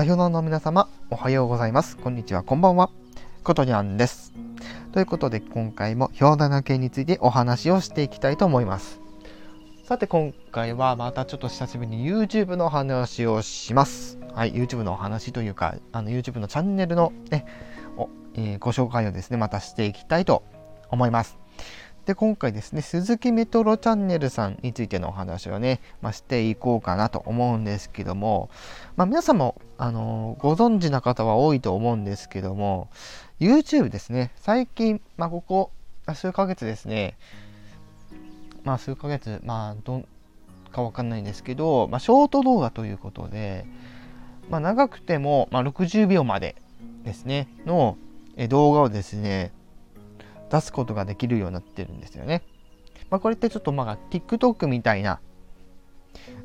代表の皆様、おはようございます。こんにちは、こんばんは。ことにゃんです。ということで、今回も表棚系についてお話をしていきたいと思います。さて、今回はまたちょっと久しぶりに YouTube の話をします。はい、YouTube のお話というか、あの YouTube のチャンネルのね、えー、ご紹介をですね、またしていきたいと思います。で、今回ですね、鈴木メトロチャンネルさんについてのお話をね、まあ、していこうかなと思うんですけども、まあ、皆さんも、あのー、ご存知な方は多いと思うんですけども、YouTube ですね、最近、まあ、ここ数ヶ月ですね、まあ、数ヶ月、まあ、どんかわかんないんですけど、まあ、ショート動画ということで、まあ、長くても、ま、60秒までですね、の動画をですね、出すことができるようになってるんですよね。まあ、これってちょっとまあ TikTok みたいな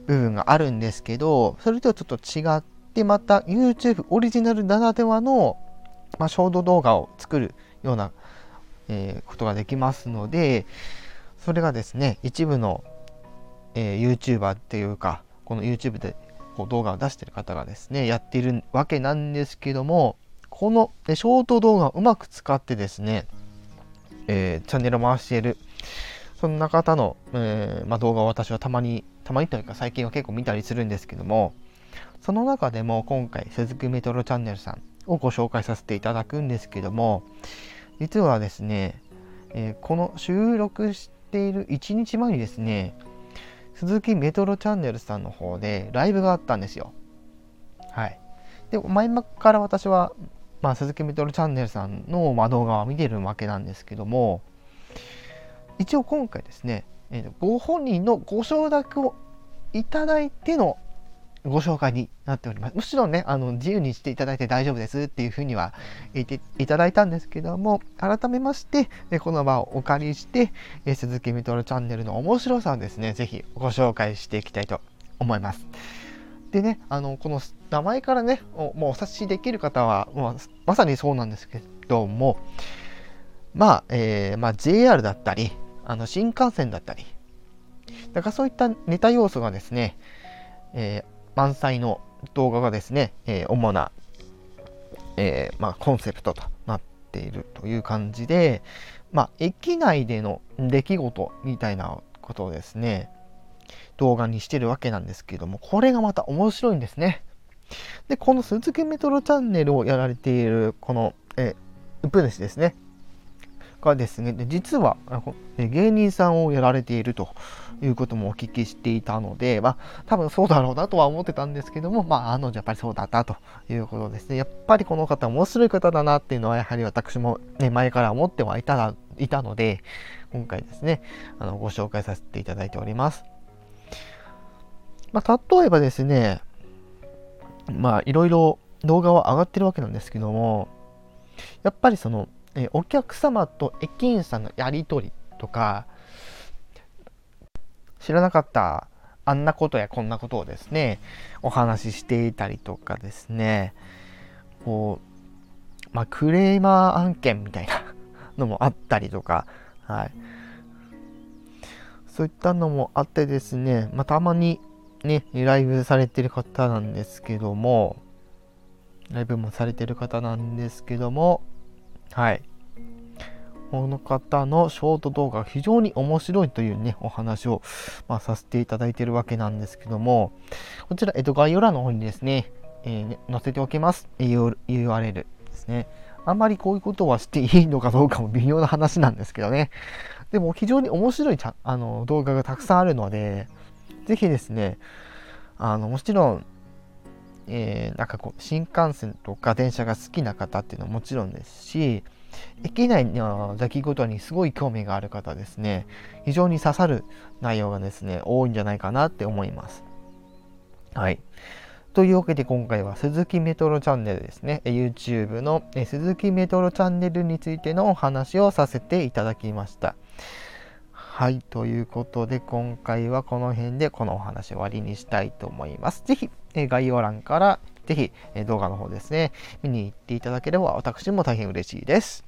部分があるんですけど、それとはちょっと違って、また YouTube オリジナルならではの、まあ、ショート動画を作るような、えー、ことができますので、それがですね、一部の、えー、YouTuber っていうか、この YouTube でこう動画を出してる方がですね、やっているわけなんですけども、このショート動画をうまく使ってですね、えー、チャンネルを回している、そんな方の、えー、まあ、動画を私はたまに、たまにというか最近は結構見たりするんですけども、その中でも今回、鈴木メトロチャンネルさんをご紹介させていただくんですけども、実はですね、えー、この収録している1日前にですね、鈴木メトロチャンネルさんの方でライブがあったんですよ。はい。で、前から私はまあ、鈴木メトロチャンネルさんの、ま動画は見てるわけなんですけども一応今回ですね、えー、ご本人のご承諾をいただいてのご紹介になっております。もちろんね、あの自由にしていただいて大丈夫ですっていうふうには言っていただいたんですけども、改めまして、この場をお借りして、鈴木メトロチャンネルの面白さをですね、ぜひご紹介していきたいと思います。でね、あの、この名前からね、もうお察しできる方は、まあ、まさにそうなんですけども、まあ、えー、まあ、JR だったり、あの新幹線だったり、だからそういったネタ要素がですね、えー、満載の動画がですね、えー、主な、えー、まあ、コンセプトとなっているという感じで、まあ、駅内での出来事みたいなことをですね、動画にしてるわけなんですけども、これがまた面白いんですね。で、この鈴木メトロチャンネルをやられている、この、え、ウプ主ですね。がですね、で実は芸人さんをやられているということもお聞きしていたので、まあ、多分そうだろうなとは思ってたんですけども、まあ、あの、やっぱりそうだったということですね。やっぱりこの方面白い方だなっていうのは、やはり私も、ね、前から思ってはいたいたので、今回ですね、あのご紹介させていただいております。まあ、例えばですね、まあ、いろいろ動画は上がってるわけなんですけども、やっぱりその、えお客様と駅員さんのやり取りとか、知らなかったあんなことやこんなことをですね、お話ししていたりとかですね、こう、まあ、クレーマー案件みたいな のもあったりとか、はい。そういったのもあってですね、まあ、たまにね、ライブされてる方なんですけども、ライブもされてる方なんですけども、はい。この方のショート動画非常に面白いというね、お話を、まあ、させていただいてるわけなんですけども、こちら、えっと、概要欄の方にですね、えー、載せておきます。URL ですね。あんまりこういうことはしていいのかどうかも微妙な話なんですけどね。でも非常に面白いあの動画がたくさんあるので、ぜひですね、あの、もちろん、えー、なんかこう、新幹線とか電車が好きな方っていうのはもちろんですし、駅内の出来事にすごい興味がある方ですね、非常に刺さる内容がですね、多いんじゃないかなって思います。はい。というわけで今回は鈴木メトロチャンネルですね、YouTube の鈴木メトロチャンネルについてのお話をさせていただきました。はい、ということで今回はこの辺でこのお話終わりにしたいと思います。ぜひ、え概要欄からぜひ、え動画の方ですね、見に行っていただければ私も大変嬉しいです。